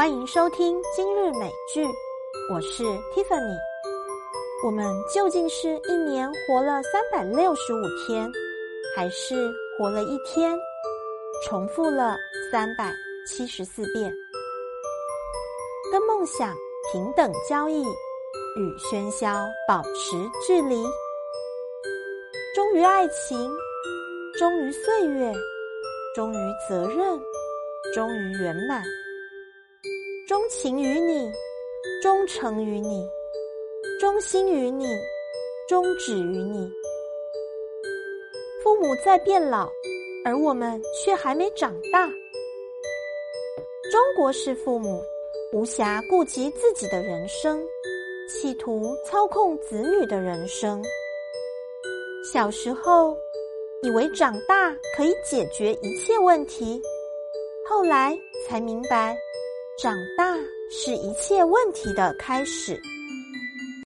欢迎收听今日美剧，我是 Tiffany。我们究竟是一年活了三百六十五天，还是活了一天，重复了三百七十四遍？跟梦想平等交易，与喧嚣保持距离。忠于爱情，忠于岁月，忠于责任，忠于圆满。钟情于你，忠诚于你，忠心于你，忠止于你。父母在变老，而我们却还没长大。中国式父母无暇顾及自己的人生，企图操控子女的人生。小时候以为长大可以解决一切问题，后来才明白。长大是一切问题的开始。